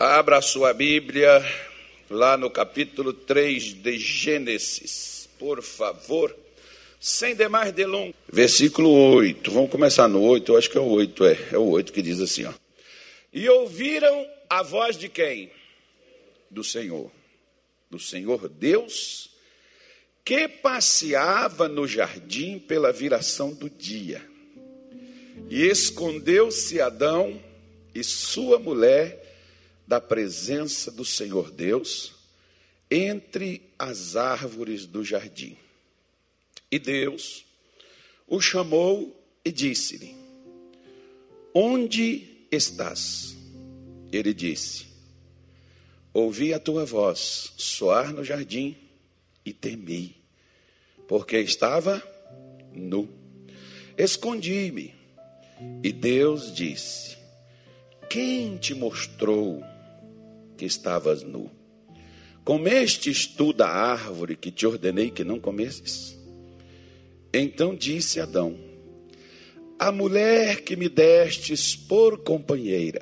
Abra sua Bíblia lá no capítulo 3 de Gênesis, por favor. Sem demais delongas. Versículo 8. Vamos começar no 8, eu acho que é o 8, é. É o 8 que diz assim, ó. E ouviram a voz de quem? Do Senhor. Do Senhor Deus, que passeava no jardim pela viração do dia. E escondeu-se Adão e sua mulher da presença do Senhor Deus entre as árvores do jardim. E Deus o chamou e disse-lhe: Onde estás? Ele disse: Ouvi a tua voz soar no jardim e temi, porque estava nu. Escondi-me. E Deus disse: Quem te mostrou que estavas nu? Comestes tu da árvore que te ordenei que não comesses? Então disse Adão: A mulher que me destes por companheira,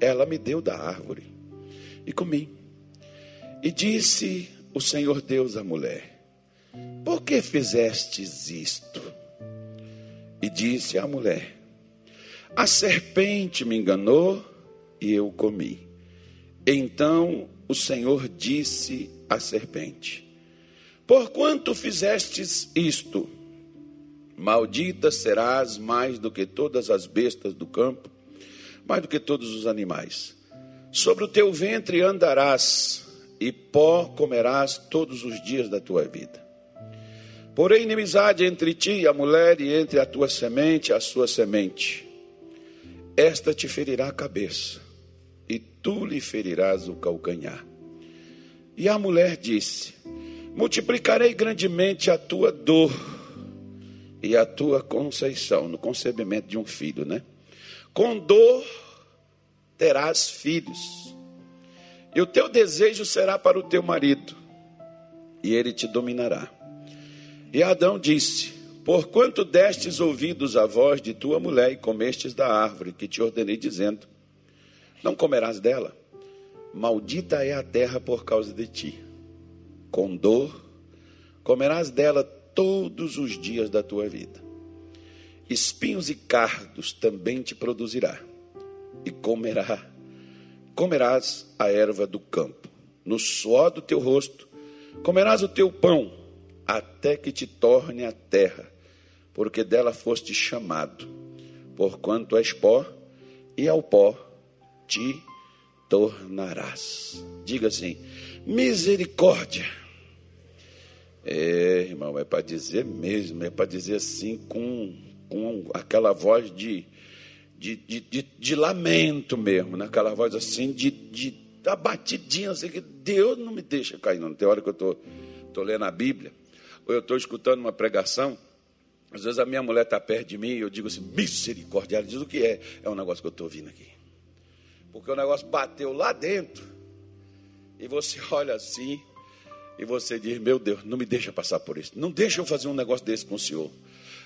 ela me deu da árvore e comi. E disse o Senhor Deus à mulher: Por que fizestes isto? E disse à mulher: A serpente me enganou e eu comi. Então o Senhor disse à serpente: Porquanto fizestes isto, maldita serás mais do que todas as bestas do campo, mais do que todos os animais. Sobre o teu ventre andarás, e pó comerás todos os dias da tua vida. Porém, inimizade entre ti e a mulher, e entre a tua semente e a sua semente. Esta te ferirá a cabeça, tu lhe ferirás o calcanhar. E a mulher disse: multiplicarei grandemente a tua dor e a tua conceição no concebimento de um filho, né? Com dor terás filhos, e o teu desejo será para o teu marido, e ele te dominará. E Adão disse: Porquanto destes ouvidos à voz de tua mulher e comestes da árvore que te ordenei, dizendo: Não comerás dela, maldita é a terra por causa de ti com dor, comerás dela todos os dias da tua vida. Espinhos e cardos também te produzirá, e comerá, comerás a erva do campo. No suor do teu rosto comerás o teu pão, até que te torne a terra, porque dela foste chamado, porquanto és pó, e ao pó te tornarás. Diga assim: misericórdia é, irmão, é para dizer mesmo, é para dizer assim com, com aquela voz de, de, de, de, de lamento mesmo, né? voz assim de, de abatidinha, assim, que Deus não me deixa cair. Não tem hora que eu estou tô, tô lendo a Bíblia, ou eu estou escutando uma pregação, às vezes a minha mulher está perto de mim e eu digo assim, misericórdia. Ela diz o que é? É um negócio que eu estou ouvindo aqui. Porque o negócio bateu lá dentro. E você olha assim, e você diz: Meu Deus, não me deixa passar por isso. Não deixa eu fazer um negócio desse com o Senhor.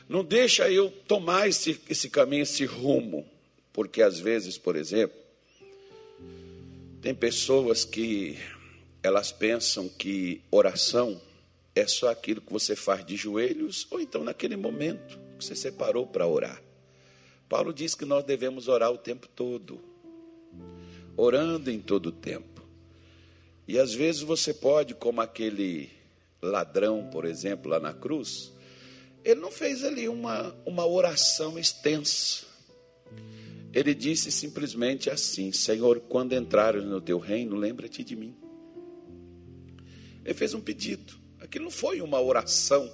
Não deixa eu tomar esse, esse caminho, esse rumo. Porque às vezes, por exemplo, tem pessoas que elas pensam que oração é só aquilo que você faz de joelhos ou então naquele momento que você separou para orar. Paulo diz que nós devemos orar o tempo todo, orando em todo o tempo. E às vezes você pode, como aquele ladrão, por exemplo, lá na cruz, ele não fez ali uma, uma oração extensa. Ele disse simplesmente assim: Senhor, quando entrares no teu reino, lembra-te de mim. Ele fez um pedido. Aquilo não foi uma oração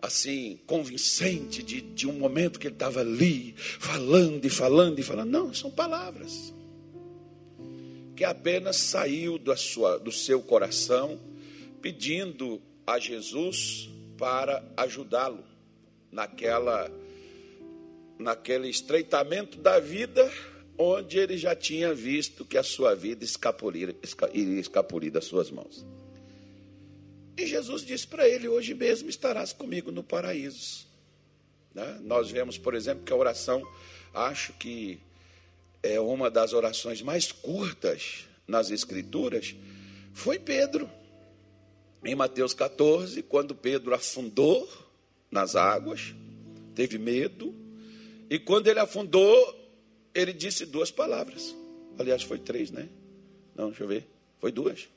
assim, convincente de, de um momento que ele estava ali, falando e falando e falando. Não, são palavras que apenas saiu da sua, do seu coração pedindo a Jesus para ajudá-lo naquela naquele estreitamento da vida onde ele já tinha visto que a sua vida escapulir, iria escapulir das suas mãos. E Jesus disse para ele: Hoje mesmo estarás comigo no paraíso. Né? Nós vemos, por exemplo, que a oração, acho que é uma das orações mais curtas nas Escrituras, foi Pedro. Em Mateus 14, quando Pedro afundou nas águas, teve medo, e quando ele afundou, ele disse duas palavras. Aliás, foi três, né? Não, deixa eu ver. Foi duas.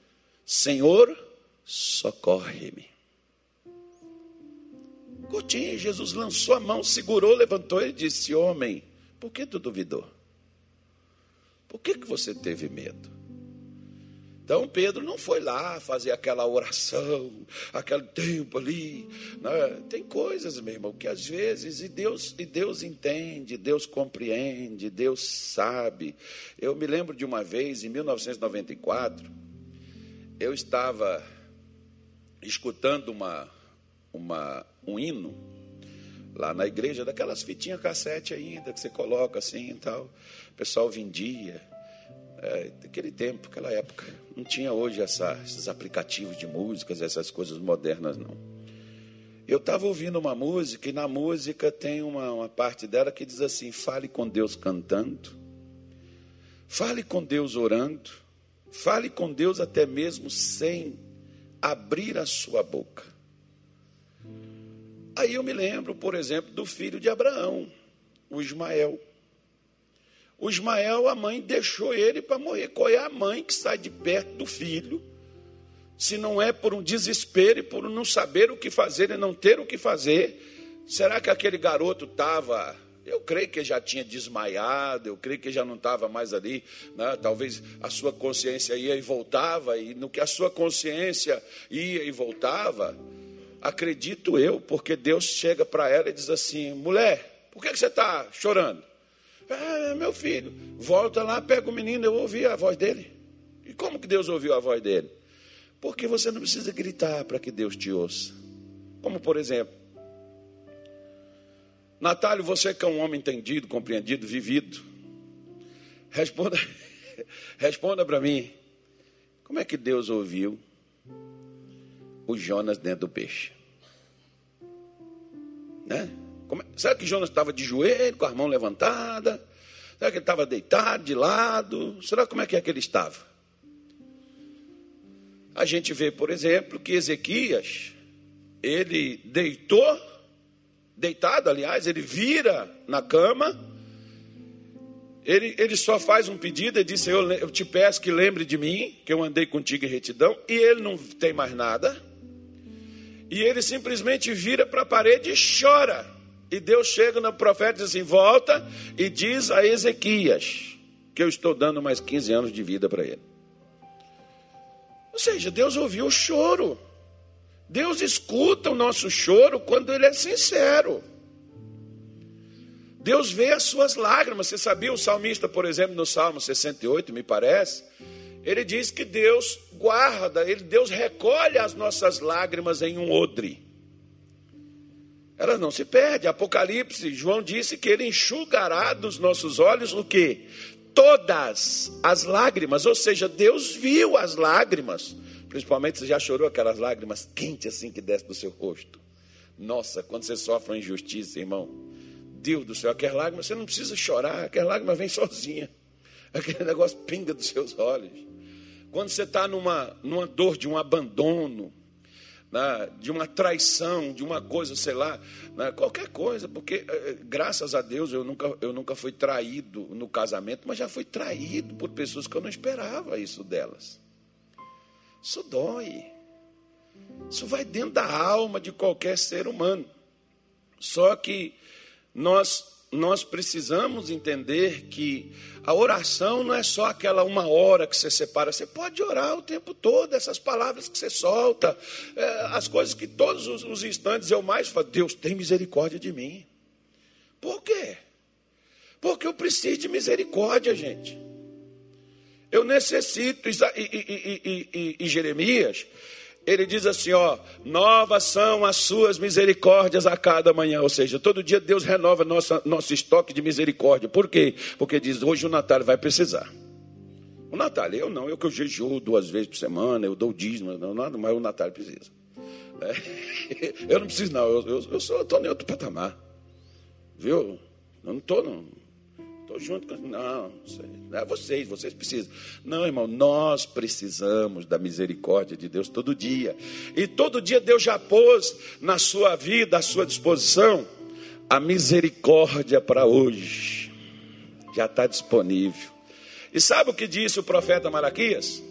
Senhor, socorre-me. Curtinho, Jesus lançou a mão, segurou, levantou e disse: Homem, por que tu duvidou? Por que, que você teve medo? Então Pedro não foi lá fazer aquela oração, aquele tempo ali. Né? Tem coisas, meu irmão, que às vezes, e Deus, e Deus entende, Deus compreende, Deus sabe. Eu me lembro de uma vez, em 1994, eu estava escutando uma, uma, um hino lá na igreja, daquelas fitinhas cassete ainda, que você coloca assim e tal. O pessoal vendia. É, daquele tempo, aquela época. Não tinha hoje essa, esses aplicativos de músicas, essas coisas modernas, não. Eu estava ouvindo uma música e na música tem uma, uma parte dela que diz assim: fale com Deus cantando, fale com Deus orando, fale com Deus até mesmo sem abrir a sua boca. Aí eu me lembro, por exemplo, do filho de Abraão, o Ismael. O Ismael, a mãe deixou ele para morrer. Qual é a mãe que sai de perto do filho, se não é por um desespero e por não saber o que fazer e não ter o que fazer? Será que aquele garoto estava. Eu creio que já tinha desmaiado, eu creio que já não estava mais ali. Né? Talvez a sua consciência ia e voltava, e no que a sua consciência ia e voltava, acredito eu, porque Deus chega para ela e diz assim: mulher, por que você está chorando? Ah, meu filho, volta lá, pega o menino, eu ouvi a voz dele. E como que Deus ouviu a voz dele? Porque você não precisa gritar para que Deus te ouça. Como por exemplo, Natália, você que é um homem entendido, compreendido, vivido, responda, responda para mim, como é que Deus ouviu o Jonas dentro do peixe? Né? Como, é, será que Jonas estava de joelho, com a mão levantada? Será que ele estava deitado, de lado? Será como é que é que ele estava? A gente vê, por exemplo, que Ezequias, ele deitou, deitado, aliás, ele vira na cama, ele, ele só faz um pedido, ele diz, eu te peço que lembre de mim, que eu andei contigo em retidão, e ele não tem mais nada, e ele simplesmente vira para a parede e chora. E Deus chega no profeta e diz assim: volta e diz a Ezequias que eu estou dando mais 15 anos de vida para ele. Ou seja, Deus ouviu o choro. Deus escuta o nosso choro quando ele é sincero. Deus vê as suas lágrimas. Você sabia o salmista, por exemplo, no Salmo 68, me parece, ele diz que Deus guarda, ele, Deus recolhe as nossas lágrimas em um odre elas não se perdem. Apocalipse, João disse que ele enxugará dos nossos olhos o que? Todas as lágrimas, ou seja, Deus viu as lágrimas. Principalmente você já chorou aquelas lágrimas quentes assim que desce do seu rosto. Nossa, quando você sofre uma injustiça, irmão. Deus do céu, aquelas lágrimas, você não precisa chorar, aquelas lágrimas vêm sozinha. Aquele negócio pinga dos seus olhos. Quando você está numa, numa dor de um abandono, né, de uma traição, de uma coisa, sei lá, né, qualquer coisa, porque eh, graças a Deus eu nunca, eu nunca fui traído no casamento, mas já fui traído por pessoas que eu não esperava isso delas. Isso dói. Isso vai dentro da alma de qualquer ser humano. Só que nós nós precisamos entender que a oração não é só aquela uma hora que você separa, você pode orar o tempo todo, essas palavras que você solta, é, as coisas que todos os, instantes eu mais falo, Deus tem misericórdia de mim. Por quê? Porque eu preciso de misericórdia, gente. Eu necessito, e, e, e, e Jeremias, ele diz assim: ó, novas são as suas misericórdias a cada manhã. Ou seja, todo dia Deus renova nossa, nosso estoque de misericórdia. Por quê? Porque diz: hoje o Natal vai precisar. O Natal, eu não, eu que eu jejuo duas vezes por semana, eu dou dízimo, não, nada, mas o Natal precisa. É. Eu não preciso, não, eu, eu, eu estou em outro patamar. Viu? Eu não estou, não. Estou junto com. Não, não é vocês, vocês precisam. Não, irmão, nós precisamos da misericórdia de Deus todo dia. E todo dia Deus já pôs na sua vida, à sua disposição, a misericórdia para hoje. Já está disponível. E sabe o que disse o profeta Malaquias?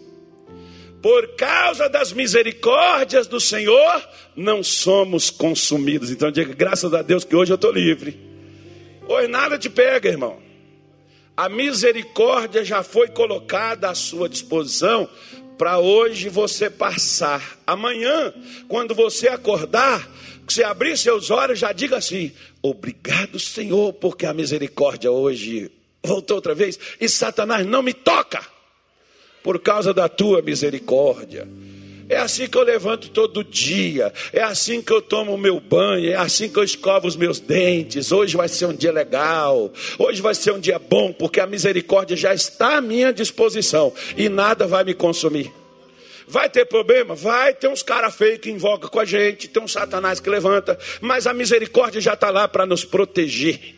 Por causa das misericórdias do Senhor, não somos consumidos. Então diga, graças a Deus que hoje eu estou livre. Hoje nada te pega, irmão. A misericórdia já foi colocada à sua disposição para hoje você passar. Amanhã, quando você acordar, você abrir seus olhos, já diga assim: Obrigado, Senhor, porque a misericórdia hoje voltou outra vez e Satanás não me toca por causa da tua misericórdia. É assim que eu levanto todo dia, é assim que eu tomo o meu banho, é assim que eu escovo os meus dentes. Hoje vai ser um dia legal, hoje vai ser um dia bom, porque a misericórdia já está à minha disposição e nada vai me consumir. Vai ter problema? Vai, ter uns caras feios que invocam com a gente, tem um satanás que levanta, mas a misericórdia já está lá para nos proteger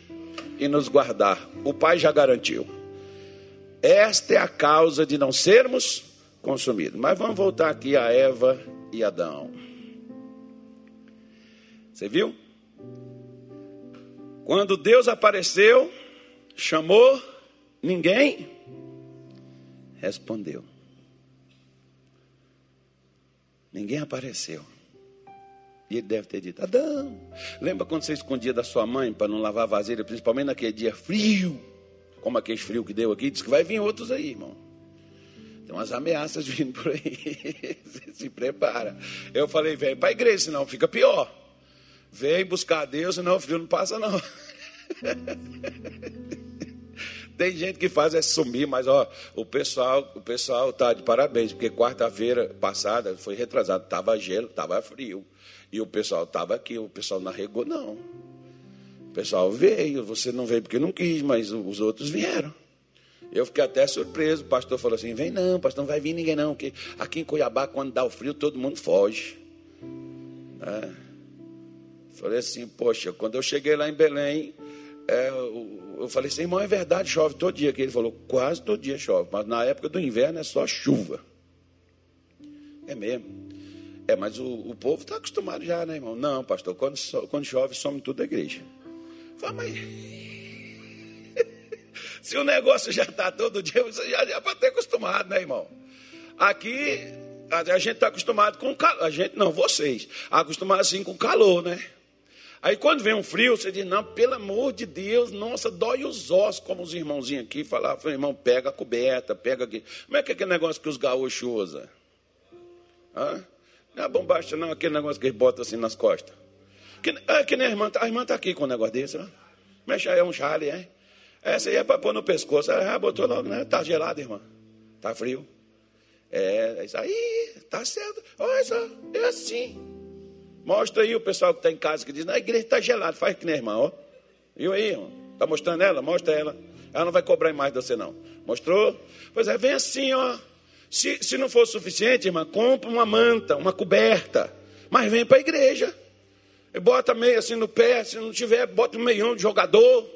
e nos guardar. O Pai já garantiu. Esta é a causa de não sermos consumidos. Mas vamos voltar aqui a Eva e Adão. Você viu? Quando Deus apareceu, chamou, ninguém respondeu. Ninguém apareceu. E ele deve ter dito: Adão, lembra quando você escondia da sua mãe para não lavar vasilha, principalmente naquele dia frio? como aquele frio que deu aqui, diz que vai vir outros aí, irmão. Tem umas ameaças vindo por aí. Se prepara. Eu falei, vem para a igreja, senão fica pior. Vem buscar Deus, senão o frio não passa, não. Tem gente que faz é sumir, mas ó, o pessoal, o pessoal tá de parabéns, porque quarta-feira passada foi retrasado, tava gelo, tava frio. E o pessoal tava aqui, o pessoal não arregou, não. O pessoal veio, você não veio porque não quis, mas os outros vieram. Eu fiquei até surpreso. O pastor falou assim: vem não, pastor, não vai vir ninguém não, porque aqui em Cuiabá, quando dá o frio, todo mundo foge. É. Falei assim: poxa, quando eu cheguei lá em Belém, é, eu falei assim: irmão, é verdade, chove todo dia. Que ele falou: quase todo dia chove, mas na época do inverno é só chuva. É mesmo. É, mas o, o povo está acostumado já, né, irmão? Não, pastor, quando, quando chove, some tudo da igreja. Fala, mas. Se o negócio já está todo dia, você já é para ter acostumado, né, irmão? Aqui, a gente está acostumado com calor. A gente, não, vocês. Acostumado assim com calor, né? Aí quando vem um frio, você diz, não, pelo amor de Deus, nossa, dói os ossos, como os irmãozinhos aqui falavam, irmão, pega a coberta, pega aqui. Como é que é aquele negócio que os gaúchos usam? Hã? Não é bombacha, não, aquele negócio que eles botam assim nas costas. Que, é que nem a irmã, a irmã está aqui com um negócio desse, ó. Mexe aí, é um chale, hein? Essa aí é para pôr no pescoço. Ela botou logo, né? Tá gelado, irmã. Tá frio. É, é isso aí, tá certo. Olha só, é assim. Mostra aí o pessoal que está em casa que diz, na igreja está gelado, faz que nem irmã, ó. Viu aí, irmão? Tá mostrando ela? Mostra ela. Ela não vai cobrar mais de você, não. Mostrou? Pois é, vem assim, ó. Se, se não for suficiente, irmã, compra uma manta, uma coberta. Mas vem para a igreja. E bota meio assim no pé, se não tiver, bota um meião de jogador.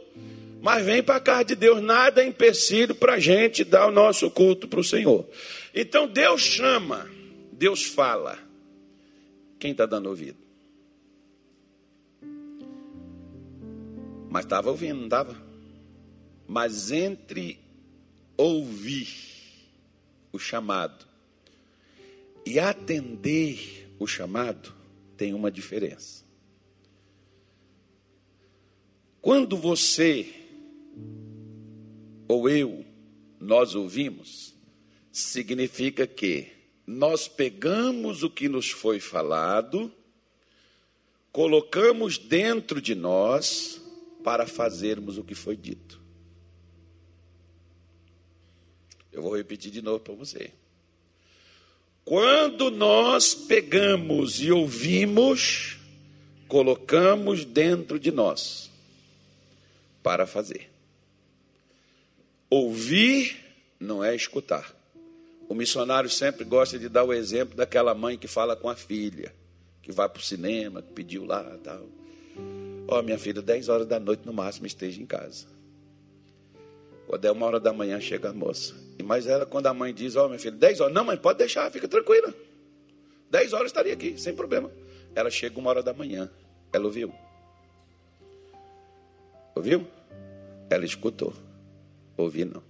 Mas vem para a casa de Deus, nada é empecilho para a gente dar o nosso culto para o Senhor. Então Deus chama, Deus fala. Quem está dando ouvido? Mas estava ouvindo, não estava? Mas entre ouvir o chamado e atender o chamado, tem uma diferença. Quando você ou eu, nós ouvimos, significa que nós pegamos o que nos foi falado, colocamos dentro de nós para fazermos o que foi dito. Eu vou repetir de novo para você. Quando nós pegamos e ouvimos, colocamos dentro de nós para fazer. Ouvir não é escutar. O missionário sempre gosta de dar o exemplo daquela mãe que fala com a filha, que vai para o cinema, que pediu lá tal. Ó, oh, minha filha, 10 horas da noite no máximo esteja em casa. Quando é uma hora da manhã, chega a moça. E mais ela, quando a mãe diz, ó, oh, meu filho, 10 horas. Não, mãe, pode deixar, fica tranquila. 10 horas estaria aqui, sem problema. Ela chega uma hora da manhã. Ela ouviu? Ouviu? Ela escutou. Ouvi não.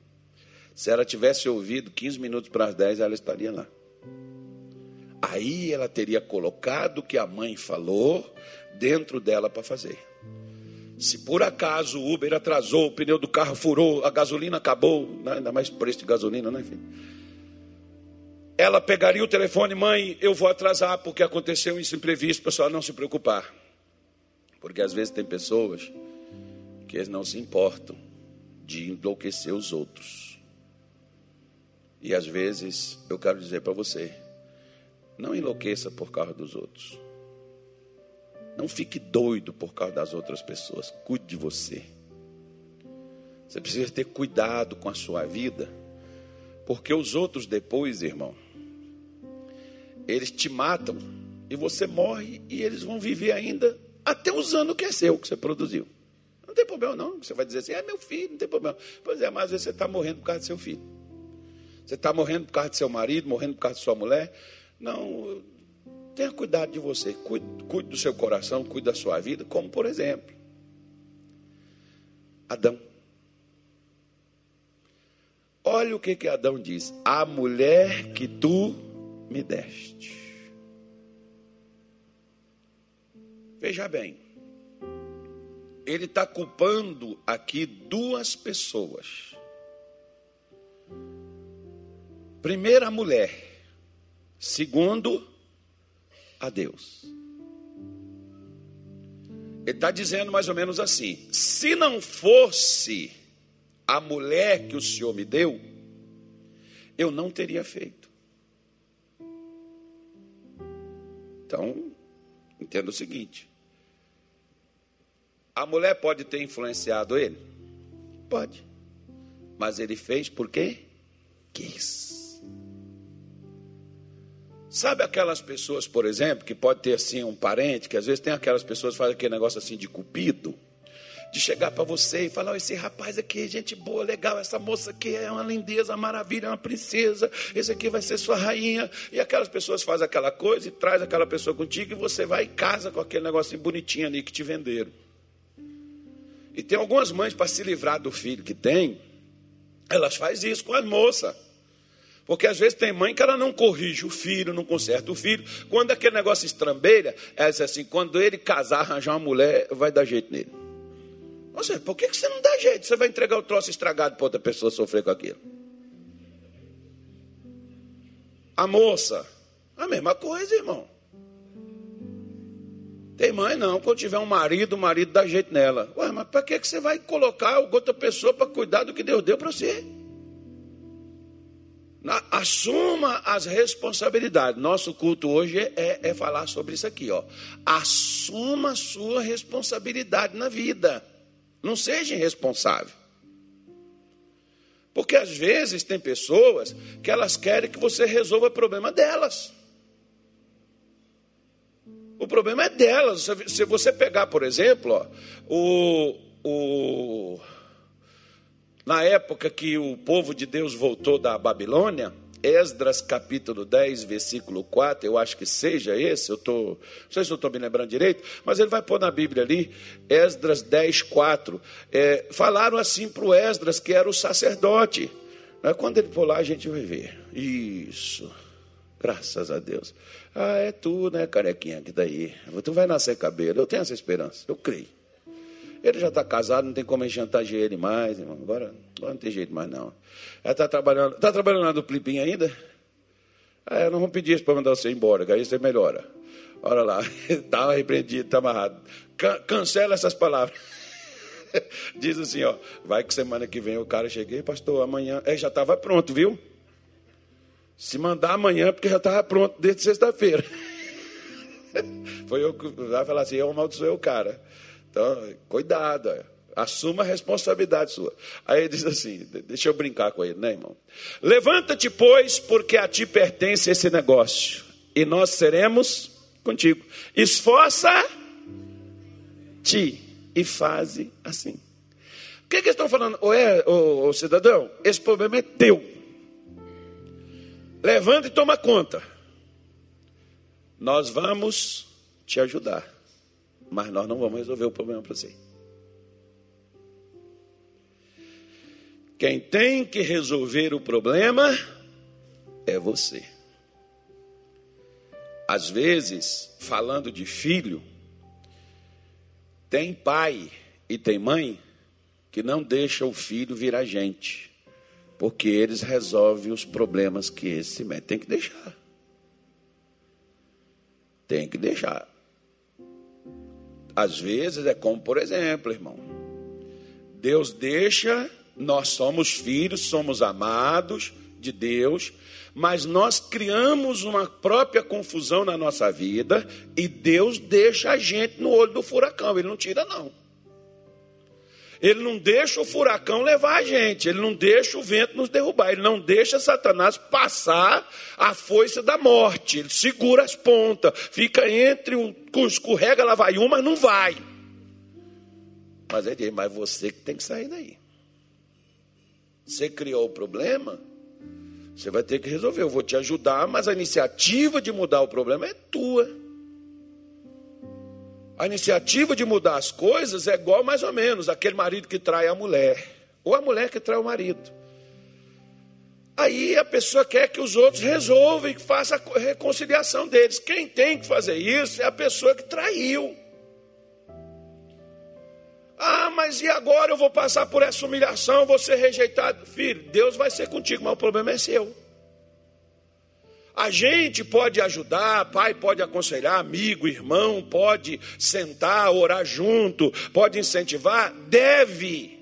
Se ela tivesse ouvido 15 minutos para as 10, ela estaria lá. Aí ela teria colocado o que a mãe falou dentro dela para fazer. Se por acaso o Uber atrasou, o pneu do carro furou, a gasolina acabou, né? ainda mais preço de gasolina, né, filho? Ela pegaria o telefone, mãe, eu vou atrasar porque aconteceu isso imprevisto, pessoal, não se preocupar. Porque às vezes tem pessoas que eles não se importam de enlouquecer os outros. E às vezes eu quero dizer para você, não enlouqueça por causa dos outros. Não fique doido por causa das outras pessoas. Cuide de você. Você precisa ter cuidado com a sua vida, porque os outros depois, irmão, eles te matam e você morre e eles vão viver ainda até usando o que é seu, que você produziu. Tem problema não, você vai dizer assim, é meu filho, não tem problema. Pois é, mas às vezes você está morrendo por causa do seu filho. Você está morrendo por causa do seu marido, morrendo por causa de sua mulher. Não, Tenha cuidado de você, cuide, cuide do seu coração, cuide da sua vida, como por exemplo, Adão. Olha o que, que Adão diz: A mulher que tu me deste. Veja bem, ele está culpando aqui duas pessoas. Primeiro, a mulher. Segundo, a Deus. Ele está dizendo mais ou menos assim: se não fosse a mulher que o Senhor me deu, eu não teria feito. Então, entenda o seguinte: a mulher pode ter influenciado ele? Pode. Mas ele fez porque quis. Sabe aquelas pessoas, por exemplo, que pode ter assim um parente, que às vezes tem aquelas pessoas que fazem aquele negócio assim de cupido, de chegar para você e falar: oh, esse rapaz aqui, gente boa, legal, essa moça aqui é uma lindeza, maravilha, é uma princesa, esse aqui vai ser sua rainha. E aquelas pessoas fazem aquela coisa e traz aquela pessoa contigo e você vai e casa com aquele negocinho bonitinho ali que te venderam. E tem algumas mães para se livrar do filho que tem, elas fazem isso com as moças. Porque às vezes tem mãe que ela não corrige o filho, não conserta o filho. Quando aquele negócio estrambelha, ela diz assim: quando ele casar, arranjar uma mulher, vai dar jeito nele. Ou seja, por que você não dá jeito? Você vai entregar o troço estragado para outra pessoa sofrer com aquilo. A moça, a mesma coisa, irmão. Tem mãe não, quando tiver um marido, o marido dá jeito nela. Ué, mas para que você vai colocar outra pessoa para cuidar do que Deus deu para você? Assuma as responsabilidades. Nosso culto hoje é, é, falar sobre isso aqui, ó. Assuma a sua responsabilidade na vida. Não seja irresponsável. Porque às vezes tem pessoas que elas querem que você resolva o problema delas. O problema é delas. Se você pegar, por exemplo, ó, o, o na época que o povo de Deus voltou da Babilônia, Esdras capítulo 10, versículo 4, eu acho que seja esse, eu tô, não sei se eu estou me lembrando direito, mas ele vai pôr na Bíblia ali, Esdras 10, 4. É, falaram assim para o Esdras, que era o sacerdote. Né? Quando ele for lá, a gente vai ver. Isso, graças a Deus. Ah, é tu, né, carequinha, que daí. Tu vai nascer cabelo, eu tenho essa esperança, eu creio. Ele já está casado, não tem como chantagear ele mais, irmão. Agora, agora não tem jeito mais, não. Ela está trabalhando. Está trabalhando lá no Plipim ainda? Ah, não vamos pedir para mandar você embora, que aí você melhora. Olha lá, está repreendido, está amarrado. Can cancela essas palavras. Diz assim, ó, vai que semana que vem o cara cheguei, pastor, amanhã. É, já estava pronto, viu? Se mandar amanhã, porque já estava pronto desde sexta-feira. Foi eu que vai falar assim, eu amaldiçoei o cara. Então, cuidado, é. assuma a responsabilidade sua. Aí ele diz assim: deixa eu brincar com ele, né, irmão? Levanta-te, pois, porque a ti pertence esse negócio, e nós seremos contigo. Esforça-te e faze assim. O que, que eles estão falando? Ô, é, ô, ô, cidadão, esse problema é teu. Levanta e toma conta. Nós vamos te ajudar, mas nós não vamos resolver o problema para você. Quem tem que resolver o problema é você. Às vezes, falando de filho, tem pai e tem mãe que não deixa o filho virar gente, porque eles resolvem os problemas que esse mete. Tem que deixar. Tem que deixar. Às vezes é como, por exemplo, irmão. Deus deixa nós somos filhos, somos amados de Deus, mas nós criamos uma própria confusão na nossa vida e Deus deixa a gente no olho do furacão, ele não tira não. Ele não deixa o furacão levar a gente, ele não deixa o vento nos derrubar, ele não deixa Satanás passar a foice da morte, ele segura as pontas, fica entre o escorrega, lá vai um, mas não vai. Mas ele diz, mas você que tem que sair daí. Você criou o problema, você vai ter que resolver. Eu vou te ajudar, mas a iniciativa de mudar o problema é tua. A iniciativa de mudar as coisas é igual mais ou menos aquele marido que trai a mulher, ou a mulher que trai o marido. Aí a pessoa quer que os outros resolvam e que faça a reconciliação deles. Quem tem que fazer isso é a pessoa que traiu. Ah, mas e agora eu vou passar por essa humilhação, vou ser rejeitado? Filho, Deus vai ser contigo, mas o problema é seu. A gente pode ajudar, pai pode aconselhar, amigo, irmão, pode sentar, orar junto, pode incentivar, deve.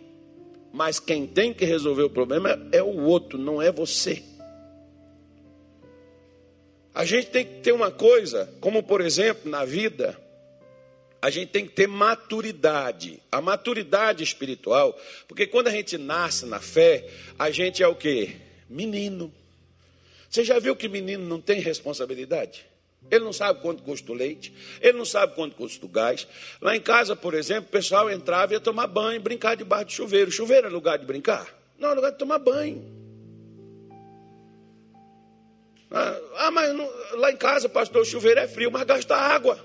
Mas quem tem que resolver o problema é o outro, não é você. A gente tem que ter uma coisa, como por exemplo na vida, a gente tem que ter maturidade. A maturidade espiritual, porque quando a gente nasce na fé, a gente é o quê? Menino. Você já viu que menino não tem responsabilidade? Ele não sabe quanto custa o leite, ele não sabe quanto custa o gás. Lá em casa, por exemplo, o pessoal entrava e ia tomar banho, brincar debaixo de chuveiro. Chuveiro é lugar de brincar? Não, é lugar de tomar banho. Ah, ah mas não, lá em casa, pastor, o chuveiro é frio, mas gasta água.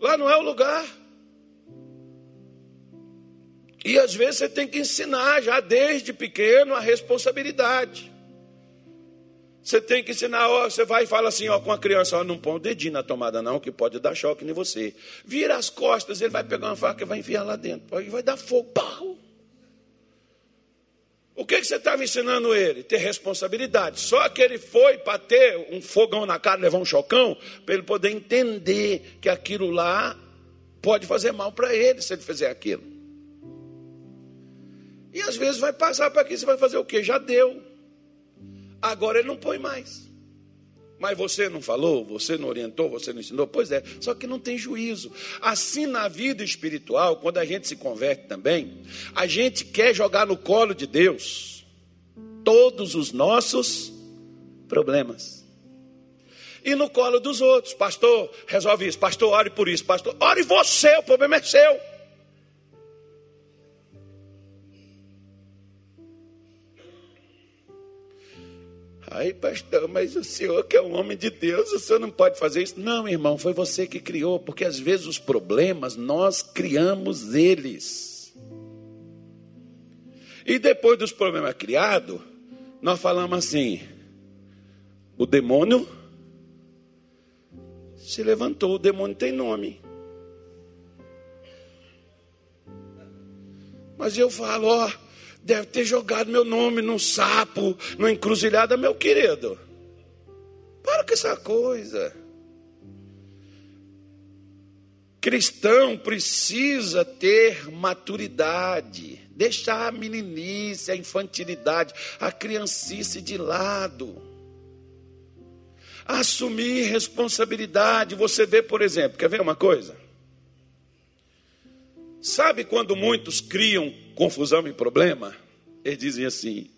Lá não é o lugar. E às vezes você tem que ensinar já desde pequeno a responsabilidade. Você tem que ensinar, ó, você vai e fala assim, ó, com a criança, ó, não põe o dedinho na tomada não, que pode dar choque em você. Vira as costas, ele vai pegar uma faca e vai enfiar lá dentro. E vai dar fogo. Pau! O que, que você estava ensinando ele? Ter responsabilidade. Só que ele foi para ter um fogão na cara, levar um chocão, para ele poder entender que aquilo lá pode fazer mal para ele se ele fizer aquilo. E às vezes vai passar para aqui, você vai fazer o quê? Já deu. Agora ele não põe mais. Mas você não falou, você não orientou, você não ensinou? Pois é, só que não tem juízo. Assim na vida espiritual, quando a gente se converte também, a gente quer jogar no colo de Deus todos os nossos problemas. E no colo dos outros, pastor, resolve isso, pastor, ore por isso, pastor, ore você, o problema é seu. Aí, pastor, mas o senhor que é um homem de Deus, o senhor não pode fazer isso? Não, irmão, foi você que criou, porque às vezes os problemas nós criamos eles. E depois dos problemas criados, nós falamos assim: o demônio se levantou, o demônio tem nome. Mas eu falo, ó, deve ter jogado meu nome num sapo, numa encruzilhada, meu querido. Para com essa coisa. Cristão precisa ter maturidade, deixar a meninice, a infantilidade, a criancice de lado. Assumir responsabilidade. Você vê, por exemplo, quer ver uma coisa? Sabe quando muitos criam confusão e problema, eles dizem assim: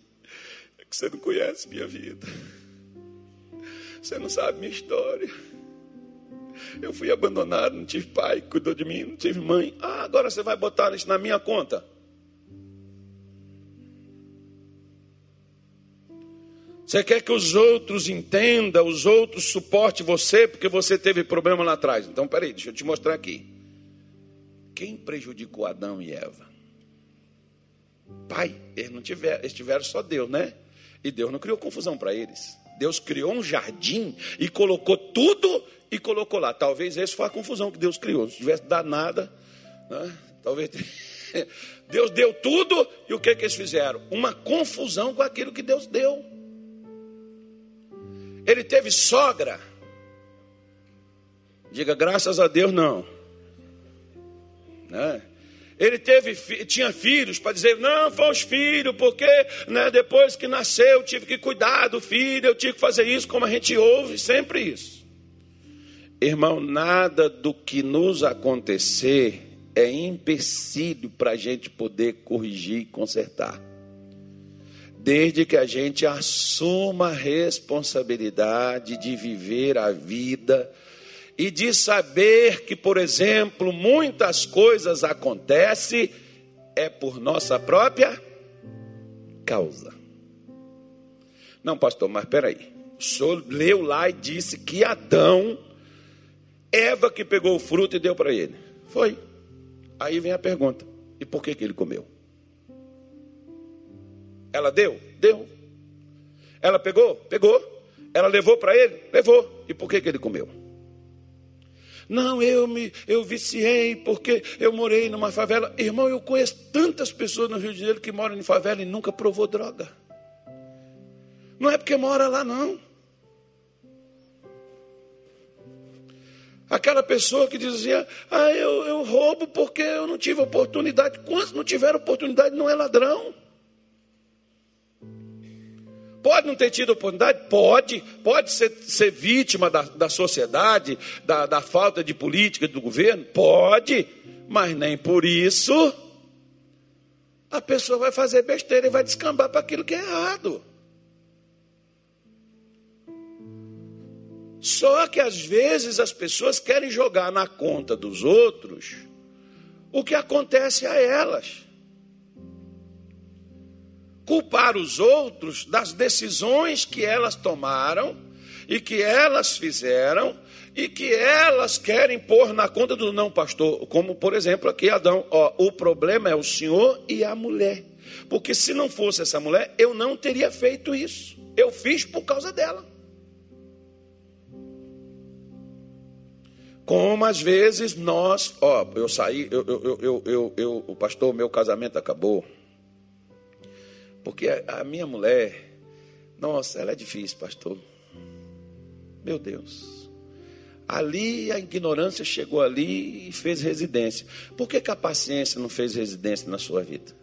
é que você não conhece minha vida, você não sabe minha história. Eu fui abandonado, não tive pai, cuidou de mim, não tive mãe. Ah, agora você vai botar isso na minha conta. Você quer que os outros entendam, os outros suportem você, porque você teve problema lá atrás. Então, peraí, deixa eu te mostrar aqui. Quem prejudicou Adão e Eva? Pai, eles não tiveram, eles tiveram só Deus, né? E Deus não criou confusão para eles. Deus criou um jardim e colocou tudo e colocou lá. Talvez essa foi a confusão que Deus criou. Se tivesse dado nada, né? talvez. Deus deu tudo e o que, que eles fizeram? Uma confusão com aquilo que Deus deu. Ele teve sogra. Diga graças a Deus, não. Né? Ele teve, tinha filhos para dizer, não, foi os filhos, porque né, depois que nasceu eu tive que cuidar do filho, eu tive que fazer isso, como a gente ouve sempre isso. Irmão, nada do que nos acontecer é empecilho para a gente poder corrigir e consertar. Desde que a gente assuma a responsabilidade de viver a vida e de saber que, por exemplo, muitas coisas acontecem é por nossa própria causa. Não, pastor, mas peraí. O senhor leu lá e disse que Adão, Eva que pegou o fruto e deu para ele. Foi. Aí vem a pergunta: e por que, que ele comeu? Ela deu? Deu. Ela pegou? Pegou. Ela levou para ele? Levou. E por que, que ele comeu? Não, eu me eu viciei porque eu morei numa favela. Irmão, eu conheço tantas pessoas no Rio de Janeiro que moram em favela e nunca provou droga. Não é porque mora lá, não. Aquela pessoa que dizia, ah, eu, eu roubo porque eu não tive oportunidade. Quantos não tiveram oportunidade não é ladrão? Pode não ter tido oportunidade? Pode. Pode ser, ser vítima da, da sociedade, da, da falta de política do governo? Pode. Mas nem por isso a pessoa vai fazer besteira e vai descambar para aquilo que é errado. Só que às vezes as pessoas querem jogar na conta dos outros o que acontece a elas. Culpar os outros das decisões que elas tomaram e que elas fizeram e que elas querem pôr na conta do não pastor, como por exemplo aqui Adão, ó, o problema é o senhor e a mulher. Porque se não fosse essa mulher, eu não teria feito isso. Eu fiz por causa dela. Como às vezes nós, ó, eu saí, eu, eu, eu, eu, eu o pastor, meu casamento acabou. Porque a, minha mulher, nossa, ela é difícil, pastor. Meu Deus. Ali a ignorância chegou ali e fez residência. Por que, que a paciência não fez residência na sua vida?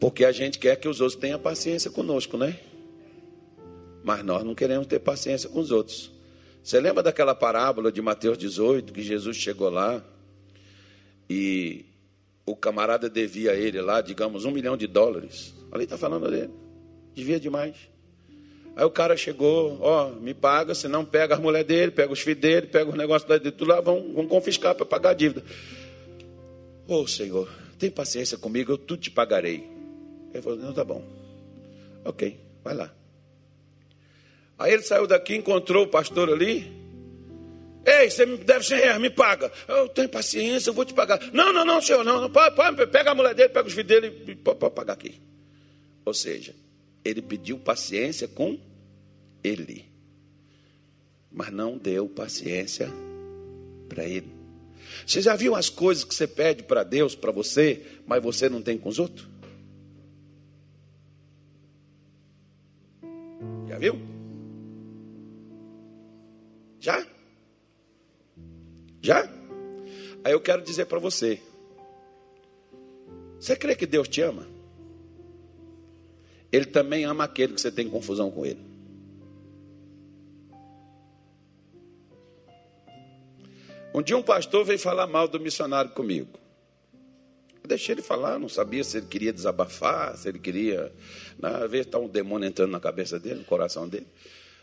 Porque a gente quer que os outros tenham paciência conosco, né? Mas nós não queremos ter paciência com os outros. Você lembra daquela parábola de Mateus 18, que Jesus chegou lá e o camarada devia a ele lá, digamos, um milhão de dólares. Ali está falando dele. Devia demais. Aí o cara chegou, ó, me paga, senão pega a mulher dele, pega os filhos dele, pega os negócios dele, tudo lá, vão, vão confiscar para pagar a dívida. Ô oh, Senhor, tem paciência comigo, eu tudo te pagarei. Ele falou, não, tá bom. Ok, vai lá. Aí ele saiu daqui, encontrou o pastor ali. Ei, você me deve 100 reais, me paga. Eu tenho paciência, eu vou te pagar. Não, não, não, senhor, não. não pode, pode, pega a mulher dele, pega os filhos dele e pode pagar aqui. Ou seja, ele pediu paciência com ele, mas não deu paciência para ele. Você já viu as coisas que você pede para Deus, para você, mas você não tem com os outros? Já viu? Já? Já? Aí eu quero dizer para você: você crê que Deus te ama? Ele também ama aquele que você tem confusão com ele. Um dia um pastor veio falar mal do missionário comigo. Eu deixei ele falar, não sabia se ele queria desabafar, se ele queria. Na vez está um demônio entrando na cabeça dele, no coração dele.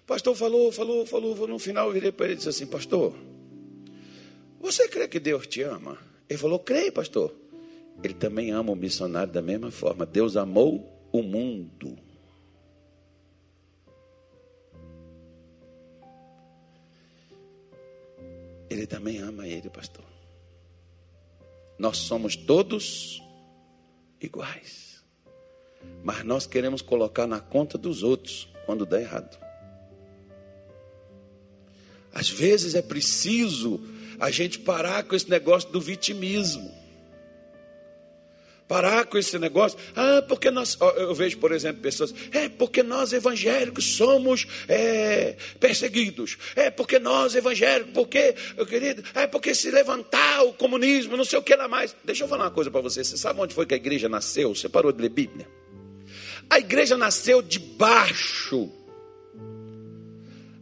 Pastor falou, falou, falou. No final eu virei para ele e disse assim: Pastor, você crê que Deus te ama? Ele falou: Creio, pastor. Ele também ama o missionário da mesma forma. Deus amou o mundo. Ele também ama ele, pastor. Nós somos todos iguais. Mas nós queremos colocar na conta dos outros quando dá errado. Às vezes é preciso a gente parar com esse negócio do vitimismo. Parar com esse negócio. Ah, porque nós. Eu vejo, por exemplo, pessoas. É porque nós evangélicos somos é, perseguidos. É porque nós evangélicos. Porque, meu querido. É porque se levantar o comunismo, não sei o que lá mais. Deixa eu falar uma coisa para você. Você sabe onde foi que a igreja nasceu? Você parou de ler Bíblia? A igreja nasceu debaixo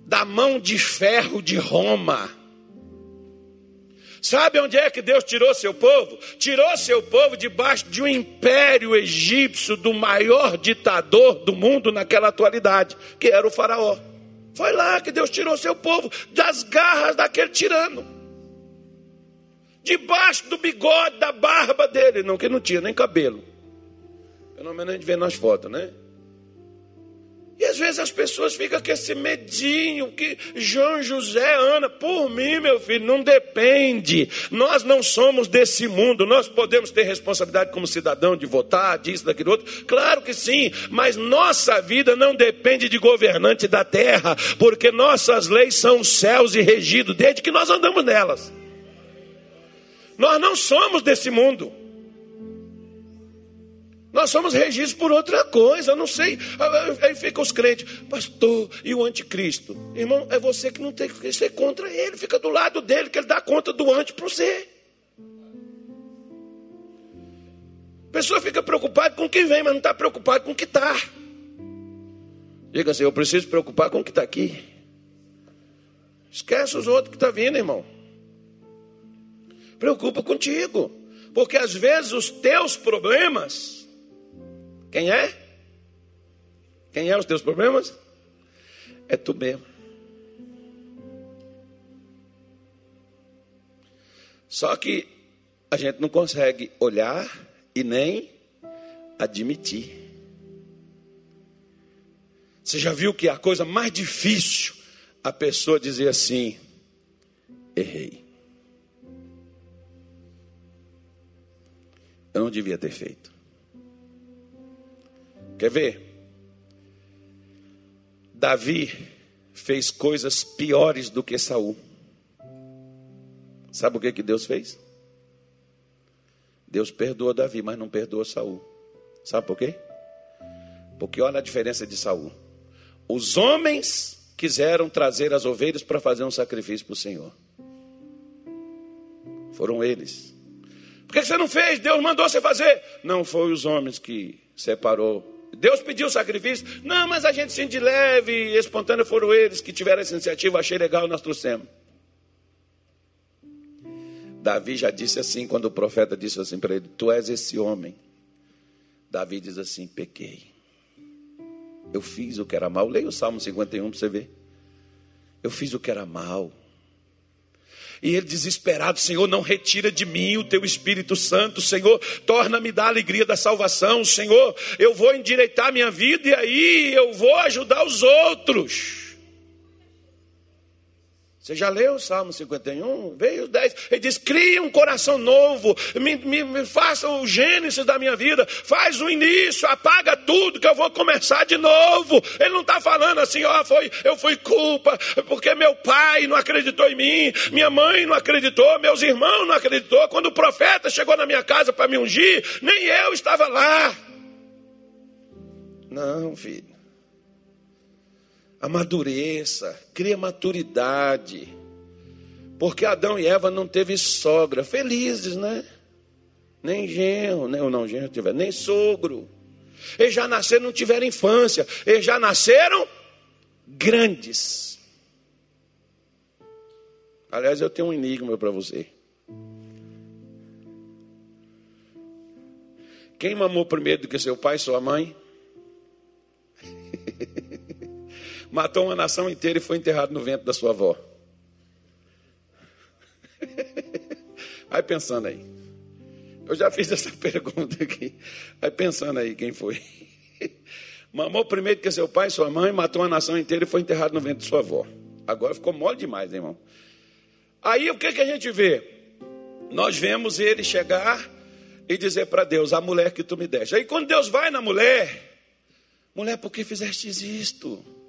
da mão de ferro de Roma. Sabe onde é que Deus tirou seu povo? Tirou seu povo debaixo de um império egípcio do maior ditador do mundo naquela atualidade, que era o Faraó. Foi lá que Deus tirou seu povo das garras daquele tirano. Debaixo do bigode, da barba dele, não que não tinha nem cabelo. Pelo menos a gente vê nas fotos, né? E às vezes as pessoas ficam com esse medinho que João José, Ana, por mim, meu filho, não depende. Nós não somos desse mundo. Nós podemos ter responsabilidade como cidadão de votar, disso, daquilo outro. Claro que sim, mas nossa vida não depende de governante da terra, porque nossas leis são céus e regidos desde que nós andamos nelas. Nós não somos desse mundo. Nós somos regidos por outra coisa, não sei. Aí fica os crentes, pastor, e o anticristo? Irmão, é você que não tem que ser contra ele, fica do lado dele, que ele dá conta do anti para você. A pessoa fica preocupada com o que vem, mas não está preocupada com o que está. Diga assim: eu preciso preocupar com o que está aqui. Esquece os outros que estão tá vindo, irmão. Preocupa contigo. Porque às vezes os teus problemas quem é? Quem é os teus problemas? É tu mesmo. Só que a gente não consegue olhar e nem admitir. Você já viu que a coisa mais difícil a pessoa dizer assim: errei. Eu não devia ter feito. Quer ver? Davi fez coisas piores do que Saul. Sabe o que, que Deus fez? Deus perdoa Davi, mas não perdoa Saul. Sabe por quê? Porque olha a diferença de Saul. Os homens quiseram trazer as ovelhas para fazer um sacrifício para o Senhor. Foram eles. Por que você não fez? Deus mandou você fazer. Não foi os homens que separou Deus pediu sacrifício. Não, mas a gente sente de leve e espontâneo foram eles que tiveram essa iniciativa. Achei legal, nós trouxemos. Davi já disse assim, quando o profeta disse assim para ele: Tu és esse homem. Davi diz assim: Pequei. Eu fiz o que era mal. Leia o Salmo 51 para você ver. Eu fiz o que era mal. E ele desesperado, Senhor, não retira de mim o teu Espírito Santo, Senhor, torna-me da alegria da salvação, Senhor, eu vou endireitar minha vida e aí eu vou ajudar os outros. Você já leu o Salmo 51? Veio os 10. Ele diz: cria um coração novo, me, me, me faça o gênesis da minha vida, faz o início, apaga tudo que eu vou começar de novo. Ele não está falando assim, ó, oh, foi, eu fui culpa, porque meu pai não acreditou em mim, minha mãe não acreditou, meus irmãos não acreditou. Quando o profeta chegou na minha casa para me ungir, nem eu estava lá. Não, filho amadureça, cria maturidade. Porque Adão e Eva não teve sogra, felizes, né? Nem genro, nem, ou não genro tiver, nem sogro. Eles já nasceram, não tiveram infância. Eles já nasceram grandes. Aliás, eu tenho um enigma para você. Quem mamou primeiro do que seu pai sua mãe? Matou uma nação inteira e foi enterrado no vento da sua avó. Vai pensando aí. Eu já fiz essa pergunta aqui. Vai pensando aí quem foi. Mamou primeiro que seu pai e sua mãe, matou a nação inteira e foi enterrado no ventre de sua avó. Agora ficou mole demais, né, irmão? Aí o que, que a gente vê? Nós vemos ele chegar e dizer para Deus: A mulher que tu me deste. Aí quando Deus vai na mulher, mulher, por que fizeste isto?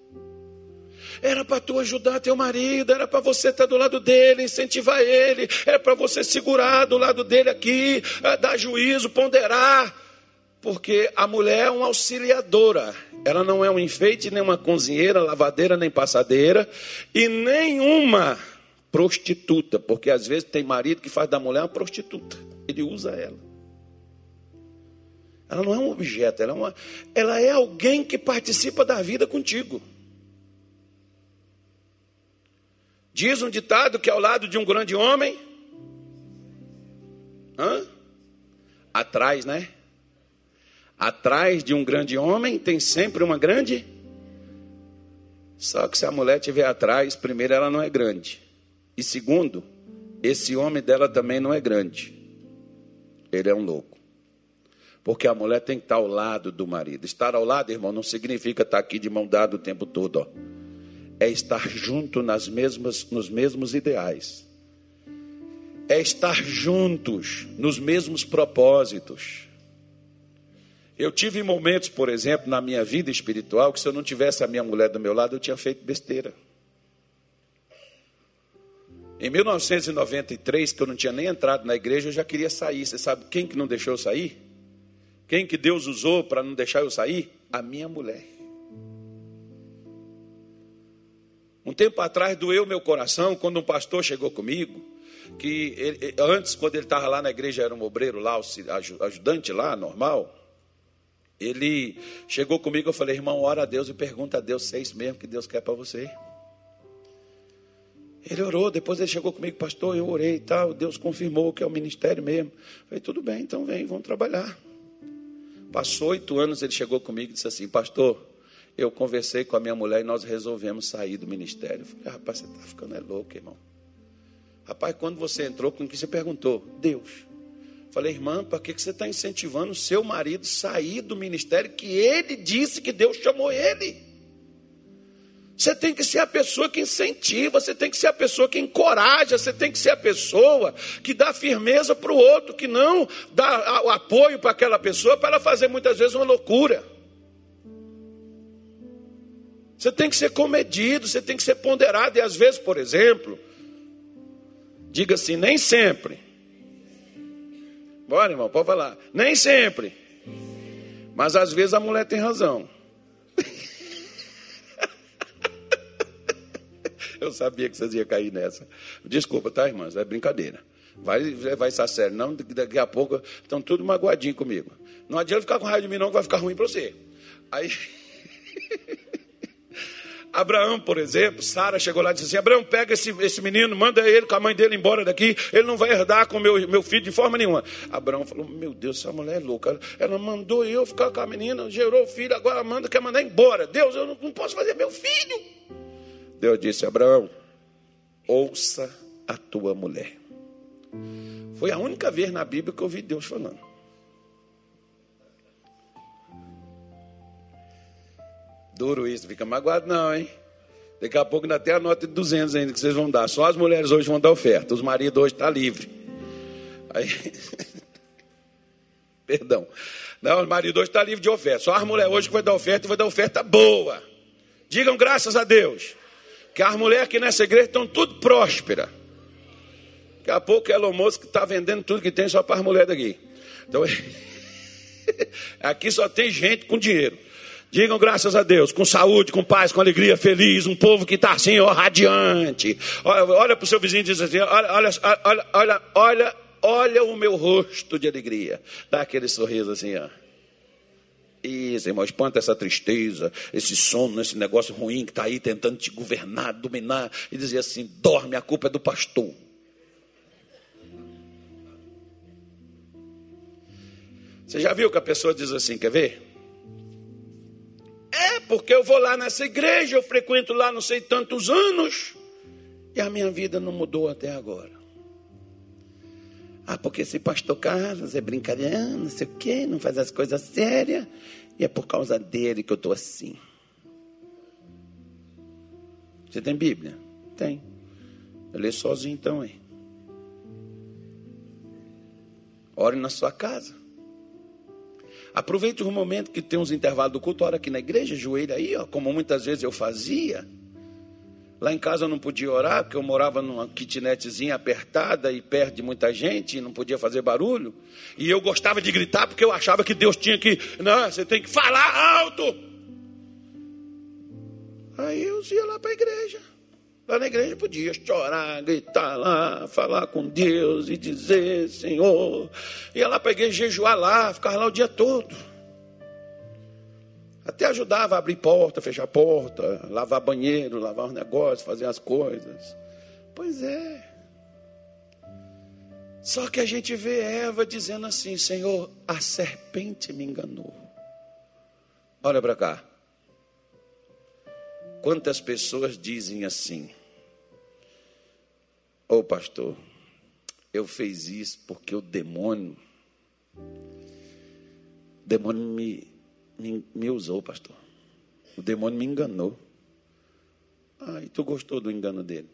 Era para tu ajudar teu marido, era para você estar do lado dele, incentivar ele, era para você segurar do lado dele aqui, eh, dar juízo, ponderar. Porque a mulher é uma auxiliadora, ela não é um enfeite, nem uma cozinheira, lavadeira, nem passadeira, e nenhuma prostituta, porque às vezes tem marido que faz da mulher uma prostituta, ele usa ela. Ela não é um objeto, ela é, uma, ela é alguém que participa da vida contigo. Diz um ditado que ao lado de um grande homem, hã? atrás, né? Atrás de um grande homem tem sempre uma grande. Só que se a mulher estiver atrás, primeiro, ela não é grande. E segundo, esse homem dela também não é grande. Ele é um louco. Porque a mulher tem que estar ao lado do marido. Estar ao lado, irmão, não significa estar aqui de mão dada o tempo todo. Ó é estar junto nas mesmas, nos mesmos ideais, é estar juntos nos mesmos propósitos. Eu tive momentos, por exemplo, na minha vida espiritual, que se eu não tivesse a minha mulher do meu lado, eu tinha feito besteira. Em 1993, que eu não tinha nem entrado na igreja, eu já queria sair. Você sabe quem que não deixou eu sair? Quem que Deus usou para não deixar eu sair? A minha mulher. Um tempo atrás doeu meu coração quando um pastor chegou comigo, que ele, antes, quando ele estava lá na igreja, era um obreiro lá, ajudante lá, normal. Ele chegou comigo, eu falei, irmão, ora a Deus e pergunta a Deus se é isso mesmo que Deus quer para você. Ele orou, depois ele chegou comigo, pastor, eu orei e tal, Deus confirmou que é o ministério mesmo. Eu falei, tudo bem, então vem, vamos trabalhar. Passou oito anos, ele chegou comigo e disse assim, pastor, eu conversei com a minha mulher e nós resolvemos sair do ministério. Eu falei, rapaz, você está ficando é louco, irmão. Rapaz, quando você entrou, com que você perguntou? Deus. Falei, irmã, para que você está incentivando o seu marido a sair do ministério que ele disse que Deus chamou ele? Você tem que ser a pessoa que incentiva, você tem que ser a pessoa que encoraja, você tem que ser a pessoa que dá firmeza para o outro, que não dá o apoio para aquela pessoa para ela fazer muitas vezes uma loucura. Você tem que ser comedido, você tem que ser ponderado. E às vezes, por exemplo, diga assim: nem sempre. Bora, irmão, pode falar. Nem sempre. Mas às vezes a mulher tem razão. Eu sabia que vocês iam cair nessa. Desculpa, tá, irmãs? É brincadeira. Vai, vai estar sério. Não, daqui a pouco estão tudo magoadinho comigo. Não adianta ficar com raiva de mim, não, que vai ficar ruim para você. Aí. Abraão, por exemplo, Sara chegou lá e disse assim: Abraão, pega esse, esse menino, manda ele com a mãe dele embora daqui, ele não vai herdar com meu, meu filho de forma nenhuma. Abraão falou: Meu Deus, essa mulher é louca. Ela mandou eu ficar com a menina, gerou o filho, agora manda, quer mandar embora. Deus, eu não, não posso fazer meu filho. Deus disse: Abraão, ouça a tua mulher. Foi a única vez na Bíblia que eu ouvi Deus falando. Duro isso, fica magoado não, hein? Daqui a pouco ainda tem a nota de 200 ainda que vocês vão dar. Só as mulheres hoje vão dar oferta. Os maridos hoje estão tá livres. Aí... Perdão. Não, os maridos hoje estão tá livres de oferta. Só as mulheres hoje que vai dar oferta e vai dar oferta boa. Digam graças a Deus. Que as mulheres aqui nessa igreja estão tudo prósperas. Daqui a pouco é o moço que está vendendo tudo que tem só para as mulheres daqui. Então, aqui só tem gente com dinheiro. Digam graças a Deus, com saúde, com paz, com alegria, feliz, um povo que está assim, ó, radiante. Olha, olha para o seu vizinho e diz assim: olha, olha, olha, olha, olha, olha o meu rosto de alegria. Dá aquele sorriso assim, ó. Isso, irmão, espanta essa tristeza, esse sono, esse negócio ruim que está aí tentando te governar, dominar, e dizer assim: dorme, a culpa é do pastor. Você já viu que a pessoa diz assim: quer ver? É, porque eu vou lá nessa igreja, eu frequento lá não sei tantos anos, e a minha vida não mudou até agora. Ah, porque esse pastor Carlos é brincadeira, não sei o quê, não faz as coisas sérias. E é por causa dele que eu estou assim. Você tem Bíblia? Tem. Eu leio sozinho então, hein? Ore na sua casa. Aproveite o momento que tem uns intervalos do culto, ora aqui na igreja, joelho aí, ó, como muitas vezes eu fazia. Lá em casa eu não podia orar, porque eu morava numa kitnetzinha apertada e perto de muita gente, e não podia fazer barulho. E eu gostava de gritar porque eu achava que Deus tinha que. Não, você tem que falar alto. Aí eu ia lá para a igreja. Lá na igreja podia chorar, gritar lá, falar com Deus e dizer, Senhor. Ia lá para a igreja jejuar lá, ficar lá o dia todo. Até ajudava a abrir porta, fechar porta, lavar banheiro, lavar os negócios, fazer as coisas. Pois é. Só que a gente vê Eva dizendo assim: Senhor, a serpente me enganou. Olha para cá. Quantas pessoas dizem assim: Ô oh, pastor, eu fiz isso porque o demônio, o demônio me, me, me usou, pastor. O demônio me enganou. Ah, e tu gostou do engano dele?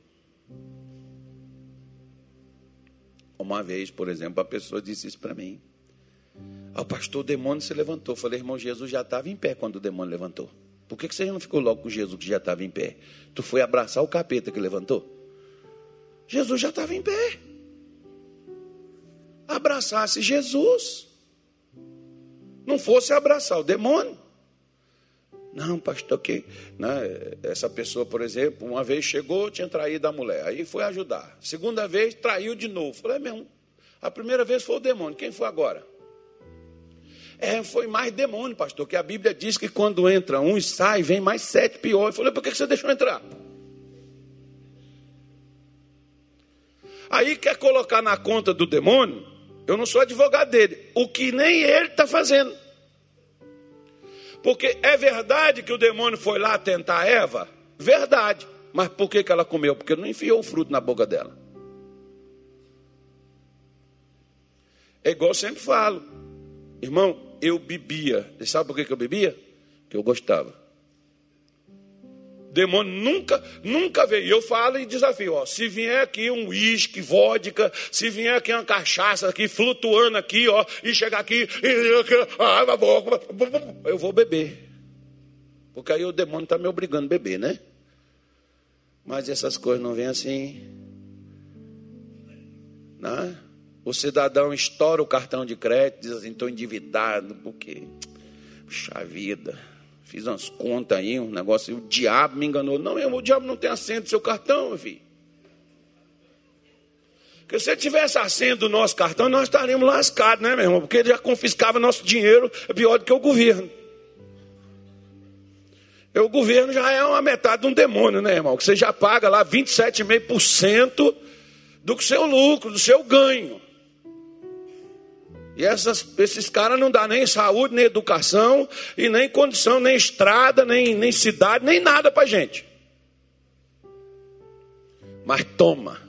Uma vez, por exemplo, a pessoa disse isso para mim. Ah, pastor, o demônio se levantou. Eu falei, irmão, Jesus já estava em pé quando o demônio levantou. Por que, que você não ficou logo com Jesus que já estava em pé? Tu foi abraçar o capeta que levantou? Jesus já estava em pé. Abraçasse Jesus. Não fosse abraçar o demônio. Não, pastor, que né, essa pessoa, por exemplo, uma vez chegou, tinha traído a mulher, aí foi ajudar. Segunda vez, traiu de novo. Falei, é mesmo, a primeira vez foi o demônio, quem foi agora? É, foi mais demônio, pastor, que a Bíblia diz que quando entra um e sai, vem mais sete pior. Eu falei, por que você deixou entrar? Aí quer colocar na conta do demônio, eu não sou advogado dele, o que nem ele está fazendo. Porque é verdade que o demônio foi lá tentar Eva? Verdade. Mas por que, que ela comeu? Porque não enfiou o fruto na boca dela. É igual eu sempre falo. Irmão, eu bebia. E sabe por que eu bebia? Que eu gostava. Demônio nunca, nunca veio. Eu falo e desafio, ó, se vier aqui um uísque, vodka, se vier aqui uma cachaça aqui flutuando aqui, ó, e chegar aqui, eu vou beber. Porque aí o demônio está me obrigando a beber, né? Mas essas coisas não vêm assim. Né? O cidadão estoura o cartão de crédito, diz assim: estou endividado, porque, puxa vida, fiz umas contas aí, um negócio, o diabo me enganou. Não, meu, o diabo não tem assento no seu cartão, meu filho. Porque se ele tivesse assento do nosso cartão, nós estaríamos lascados, né, meu irmão? Porque ele já confiscava nosso dinheiro, é pior do que o governo. E o governo já é uma metade de um demônio, né, irmão? Que você já paga lá 27,5% do seu lucro, do seu ganho. E essas, esses caras não dá nem saúde, nem educação, e nem condição, nem estrada, nem, nem cidade, nem nada para gente. Mas toma.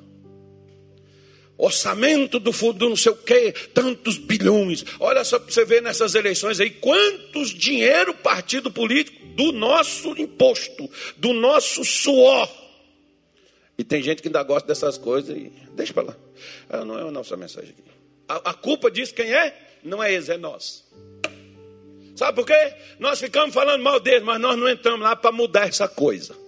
Orçamento do fundo, não sei o quê, tantos bilhões. Olha só para você ver nessas eleições aí, quantos dinheiro partido político do nosso imposto, do nosso suor. E tem gente que ainda gosta dessas coisas e deixa para lá. Ah, não é a nossa mensagem aqui. A, a culpa disso quem é? Não é eles, é nós. Sabe por quê? Nós ficamos falando mal deles, mas nós não entramos lá para mudar essa coisa.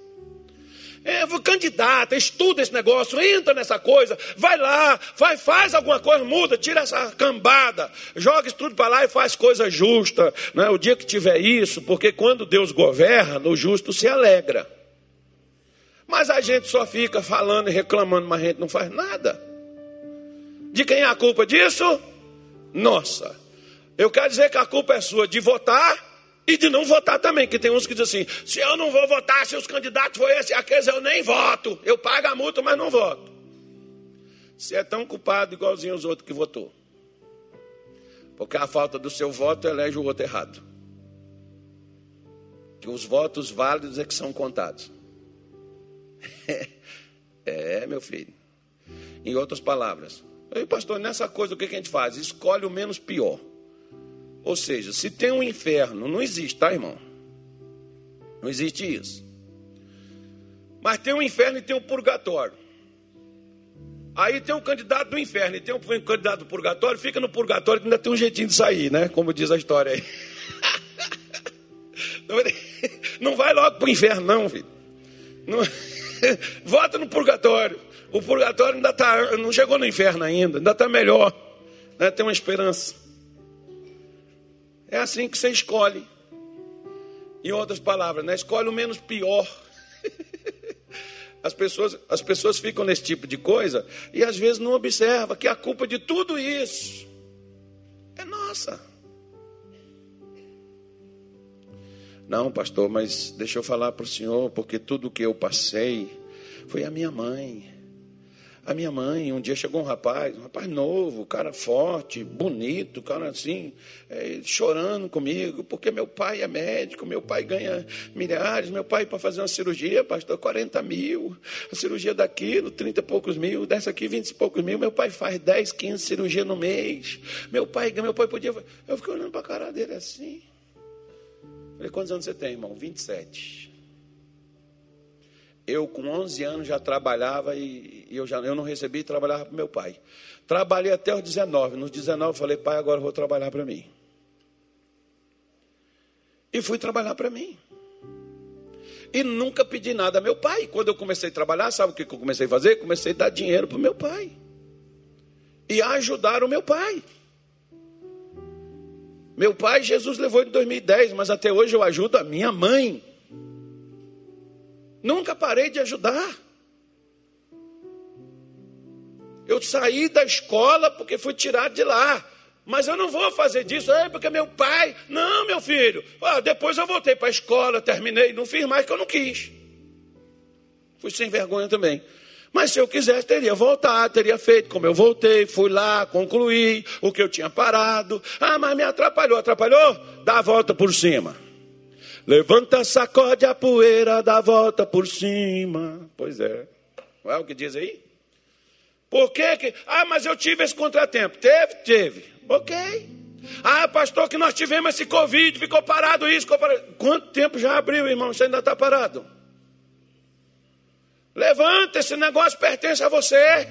É, candidata, estuda esse negócio, entra nessa coisa, vai lá, vai, faz alguma coisa, muda, tira essa cambada, joga isso tudo para lá e faz coisa justa. Né? O dia que tiver isso, porque quando Deus governa, o justo se alegra. Mas a gente só fica falando e reclamando, mas a gente não faz nada. De quem é a culpa disso? Nossa. Eu quero dizer que a culpa é sua de votar e de não votar também. Que tem uns que dizem assim: se eu não vou votar, se os candidatos for esse e aqueles, eu nem voto. Eu pago a multa, mas não voto. Você é tão culpado igualzinho os outros que votou. Porque a falta do seu voto elege o outro errado. Que os votos válidos é que são contados. é, meu filho. Em outras palavras, Aí, pastor, nessa coisa o que a gente faz? Escolhe o menos pior. Ou seja, se tem um inferno, não existe, tá, irmão? Não existe isso. Mas tem um inferno e tem um purgatório. Aí tem um candidato do inferno e tem um candidato do purgatório, fica no purgatório que ainda tem um jeitinho de sair, né? Como diz a história aí. Não vai logo para o inferno, não, filho. Não... Volta no purgatório. O purgatório ainda tá, não chegou no inferno ainda, ainda está melhor. Né? Tem uma esperança. É assim que você escolhe. Em outras palavras, né? escolhe o menos pior. As pessoas, as pessoas ficam nesse tipo de coisa e às vezes não observa que a culpa de tudo isso é nossa. Não, pastor, mas deixa eu falar para o senhor, porque tudo que eu passei foi a minha mãe. A minha mãe, um dia chegou um rapaz, um rapaz novo, cara forte, bonito, cara assim, é, chorando comigo, porque meu pai é médico, meu pai ganha milhares, meu pai para fazer uma cirurgia, pastor, 40 mil, a cirurgia daquilo, 30 e poucos mil, dessa aqui 20 e poucos mil, meu pai faz 10, 15 cirurgias no mês, meu pai, meu pai podia, eu fiquei olhando para a cara dele assim, falei, quantos anos você tem, irmão? 27. Eu, com 11 anos, já trabalhava e eu, já, eu não recebi e trabalhava para meu pai. Trabalhei até os 19. Nos 19, falei, pai, agora vou trabalhar para mim. E fui trabalhar para mim. E nunca pedi nada a meu pai. Quando eu comecei a trabalhar, sabe o que eu comecei a fazer? Comecei a dar dinheiro para o meu pai. E a ajudar o meu pai. Meu pai, Jesus levou em 2010, mas até hoje eu ajudo a minha mãe. Nunca parei de ajudar. Eu saí da escola porque fui tirado de lá. Mas eu não vou fazer disso, é porque meu pai. Não, meu filho. Ah, depois eu voltei para a escola, terminei, não fiz mais que eu não quis. Fui sem vergonha também. Mas se eu quisesse, teria voltado, teria feito como eu voltei, fui lá, concluí o que eu tinha parado. Ah, mas me atrapalhou, atrapalhou? Dá a volta por cima. Levanta, sacode a poeira, dá volta por cima. Pois é. Não é o que diz aí? Por que que... Ah, mas eu tive esse contratempo. Teve? Teve. Ok. Ah, pastor, que nós tivemos esse Covid, ficou parado isso, ficou parado. Quanto tempo já abriu, irmão? Você ainda está parado? Levanta, esse negócio pertence a você.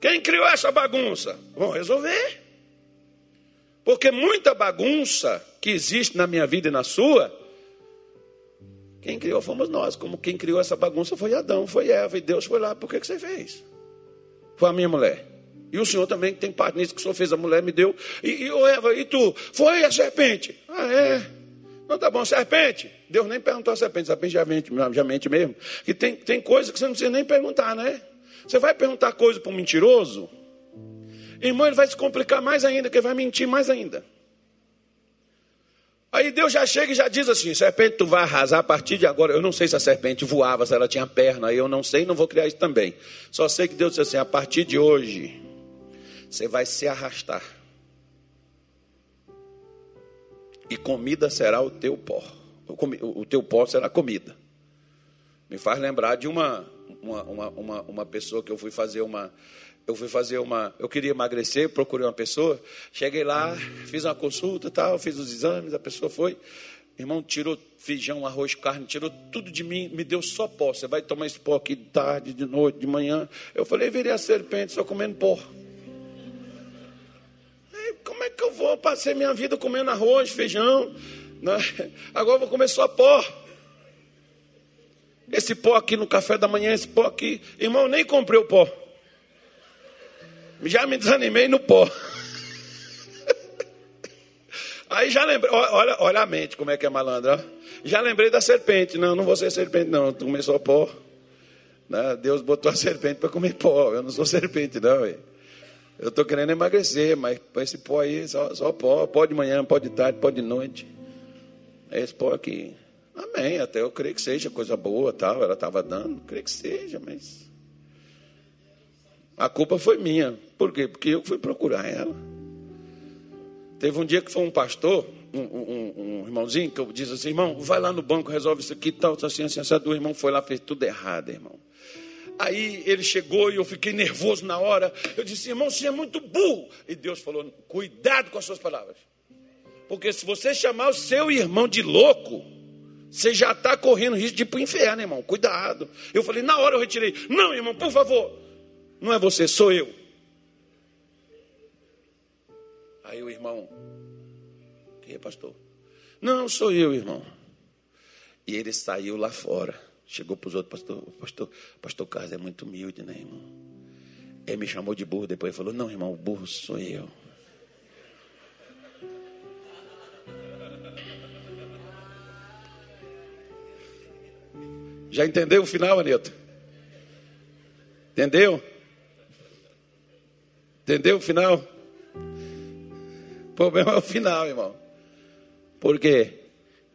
Quem criou essa bagunça? Vão resolver. Porque muita bagunça que existe na minha vida e na sua, quem criou fomos nós. Como quem criou essa bagunça foi Adão, foi Eva, e Deus foi lá. Por que, que você fez? Foi a minha mulher. E o senhor também que tem parte nisso, que o senhor fez a mulher, me deu. E, e Eva, e tu? Foi a serpente. Ah, é? Não tá bom, serpente. Deus nem perguntou a serpente, serpente já mente, já mente mesmo. E tem, tem coisa que você não precisa nem perguntar, né? Você vai perguntar coisa para um mentiroso? Irmão, ele vai se complicar mais ainda, que vai mentir mais ainda. Aí Deus já chega e já diz assim: serpente, tu vai arrasar a partir de agora. Eu não sei se a serpente voava, se ela tinha perna, eu não sei, não vou criar isso também. Só sei que Deus disse assim: a partir de hoje, você vai se arrastar. E comida será o teu pó. O teu pó será comida. Me faz lembrar de uma, uma, uma, uma pessoa que eu fui fazer uma eu fui fazer uma. Eu queria emagrecer, procurei uma pessoa. Cheguei lá, fiz uma consulta tal, fiz os exames, a pessoa foi. Irmão, tirou feijão, arroz, carne, tirou tudo de mim, me deu só pó. Você vai tomar esse pó aqui de tarde, de noite, de manhã. Eu falei, virei a serpente, só comendo pó. Como é que eu vou passar minha vida comendo arroz, feijão? Né? Agora vou comer só pó. Esse pó aqui no café da manhã, esse pó aqui. Irmão, nem comprei o pó. Já me desanimei no pó. Aí já lembrei, olha, olha a mente como é que é malandro. Já lembrei da serpente. Não, não vou ser serpente, não. Tu começou pó. Né? Deus botou a serpente para comer pó. Eu não sou serpente, não. Eu estou querendo emagrecer, mas esse pó aí, só, só pó. Pó de manhã, pó de tarde, pó de noite. Esse pó aqui. Amém. Até eu creio que seja coisa boa, tal. Ela estava dando. Creio que seja, mas a culpa foi minha. Por quê? Porque eu fui procurar ela. Teve um dia que foi um pastor, um, um, um irmãozinho, que eu disse assim, irmão, vai lá no banco, resolve isso aqui, tal, assim, assim, assim. O irmão foi lá, fez tudo errado, irmão. Aí ele chegou e eu fiquei nervoso na hora. Eu disse, irmão, você é muito burro. E Deus falou: cuidado com as suas palavras. Porque se você chamar o seu irmão de louco, você já está correndo risco de ir para o inferno, irmão. Cuidado. Eu falei, na hora eu retirei. Não, irmão, por favor. Não é você, sou eu. Aí o irmão, quem é pastor? Não, sou eu, irmão. E ele saiu lá fora. Chegou para os outros, pastor, pastor, pastor Carlos é muito humilde, né, irmão? Ele me chamou de burro, depois falou, não, irmão, o burro sou eu. Já entendeu o final, Anilton? Entendeu? Entendeu o final? O problema é o final, irmão. Porque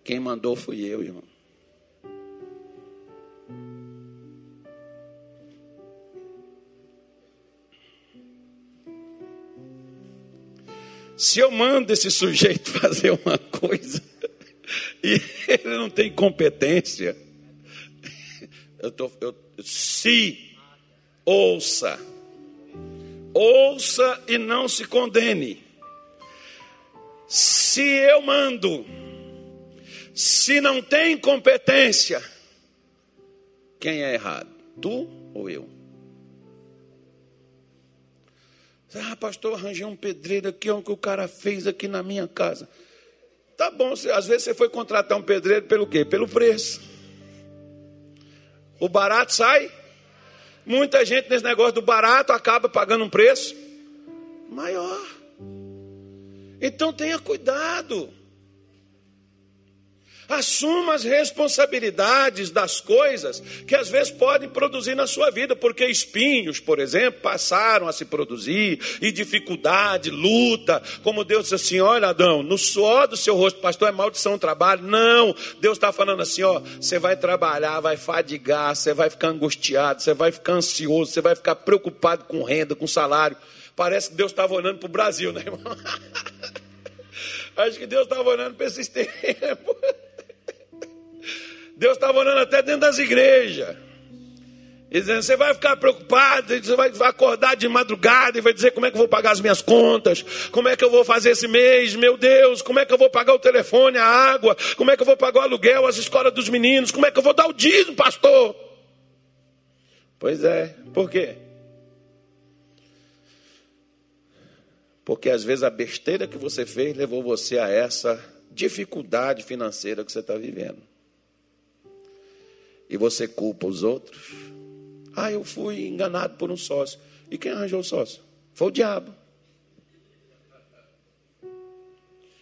quem mandou fui eu, irmão. Se eu mando esse sujeito fazer uma coisa e ele não tem competência, eu tô, eu, se ouça, ouça e não se condene. Se eu mando, se não tem competência, quem é errado? Tu ou eu? Ah, pastor, arranjei um pedreiro aqui, o que o cara fez aqui na minha casa. Tá bom, às vezes você foi contratar um pedreiro pelo quê? Pelo preço. O barato sai. Muita gente nesse negócio do barato acaba pagando um preço maior. Então tenha cuidado. Assuma as responsabilidades das coisas que às vezes podem produzir na sua vida, porque espinhos, por exemplo, passaram a se produzir, e dificuldade, luta, como Deus disse assim: olha, Adão, no suor do seu rosto, pastor, é maldição o trabalho. Não, Deus está falando assim: ó, você vai trabalhar, vai fadigar, você vai ficar angustiado, você vai ficar ansioso, você vai ficar preocupado com renda, com salário. Parece que Deus estava olhando para o Brasil, né, irmão? Acho que Deus estava olhando para esses tempos. Deus estava orando até dentro das igrejas. E dizendo, você vai ficar preocupado, você vai acordar de madrugada e vai dizer como é que eu vou pagar as minhas contas, como é que eu vou fazer esse mês, meu Deus, como é que eu vou pagar o telefone, a água, como é que eu vou pagar o aluguel, as escolas dos meninos, como é que eu vou dar o dízimo, pastor? Pois é, por quê? Porque às vezes a besteira que você fez levou você a essa dificuldade financeira que você está vivendo e você culpa os outros. Ah, eu fui enganado por um sócio. E quem arranjou o sócio? Foi o diabo.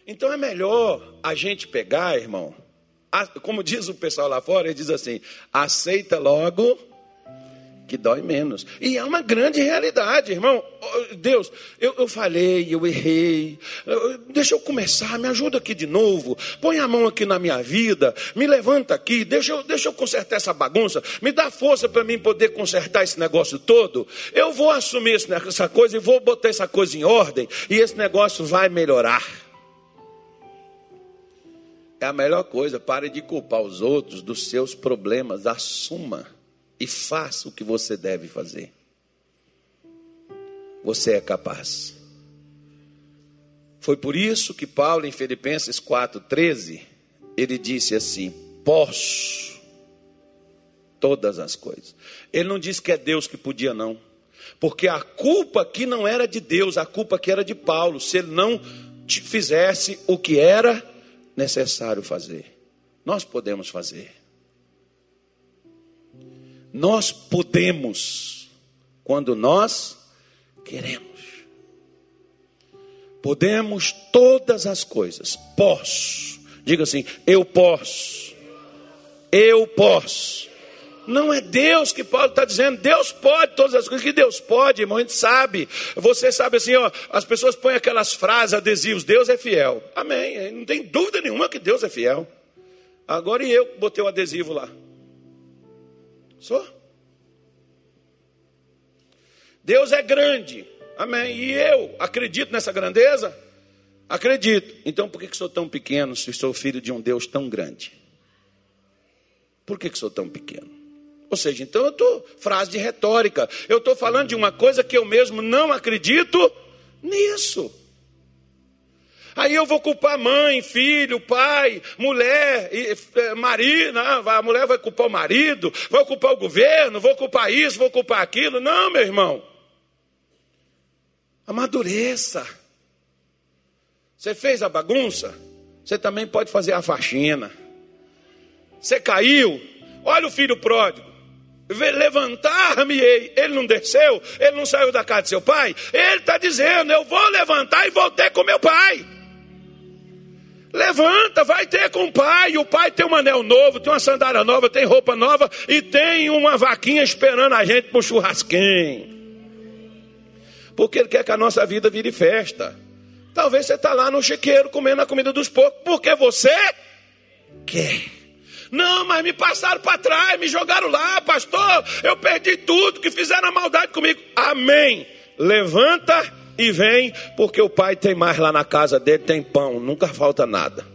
Então é melhor a gente pegar, irmão, como diz o pessoal lá fora, ele diz assim: aceita logo que dói menos. E é uma grande realidade, irmão. Deus, eu, eu falei, eu errei. Deixa eu começar, me ajuda aqui de novo. Põe a mão aqui na minha vida, me levanta aqui, deixa eu, deixa eu consertar essa bagunça. Me dá força para mim poder consertar esse negócio todo. Eu vou assumir essa coisa e vou botar essa coisa em ordem, e esse negócio vai melhorar. É a melhor coisa, pare de culpar os outros dos seus problemas, assuma e faça o que você deve fazer. Você é capaz. Foi por isso que Paulo, em Filipenses 4,13, ele disse assim: Posso todas as coisas. Ele não disse que é Deus que podia, não. Porque a culpa aqui não era de Deus, a culpa aqui era de Paulo, se ele não fizesse o que era necessário fazer. Nós podemos fazer. Nós podemos quando nós queremos. Podemos todas as coisas. Posso. Diga assim: eu posso. Eu posso. Não é Deus que Paulo está dizendo, Deus pode todas as coisas que Deus pode, irmão, a gente sabe. Você sabe assim, ó, as pessoas põem aquelas frases, adesivos, Deus é fiel. Amém. Não tem dúvida nenhuma que Deus é fiel. Agora e eu botei o adesivo lá. Sou. Deus é grande. Amém. E eu acredito nessa grandeza? Acredito. Então por que, que sou tão pequeno se sou filho de um Deus tão grande? Por que, que sou tão pequeno? Ou seja, então eu estou, frase de retórica, eu estou falando de uma coisa que eu mesmo não acredito nisso. Aí eu vou culpar mãe, filho, pai, mulher, eh, marido. A mulher vai culpar o marido, vai culpar o governo, vou culpar isso, vou culpar aquilo. Não, meu irmão. Amadureça. Você fez a bagunça? Você também pode fazer a faxina. Você caiu? Olha o filho pródigo. Levantar-me-ei. Ele não desceu, ele não saiu da casa de seu pai. Ele está dizendo: Eu vou levantar e voltei com meu pai. Levanta, vai ter com o pai. O pai tem um anel novo, tem uma sandália nova, tem roupa nova e tem uma vaquinha esperando a gente para o churrasquinho. Porque ele quer que a nossa vida vire festa. Talvez você está lá no chiqueiro comendo a comida dos porcos, porque você quer. Não, mas me passaram para trás, me jogaram lá, pastor. Eu perdi tudo, que fizeram a maldade comigo. Amém. Levanta e vem, porque o pai tem mais lá na casa dele, tem pão, nunca falta nada.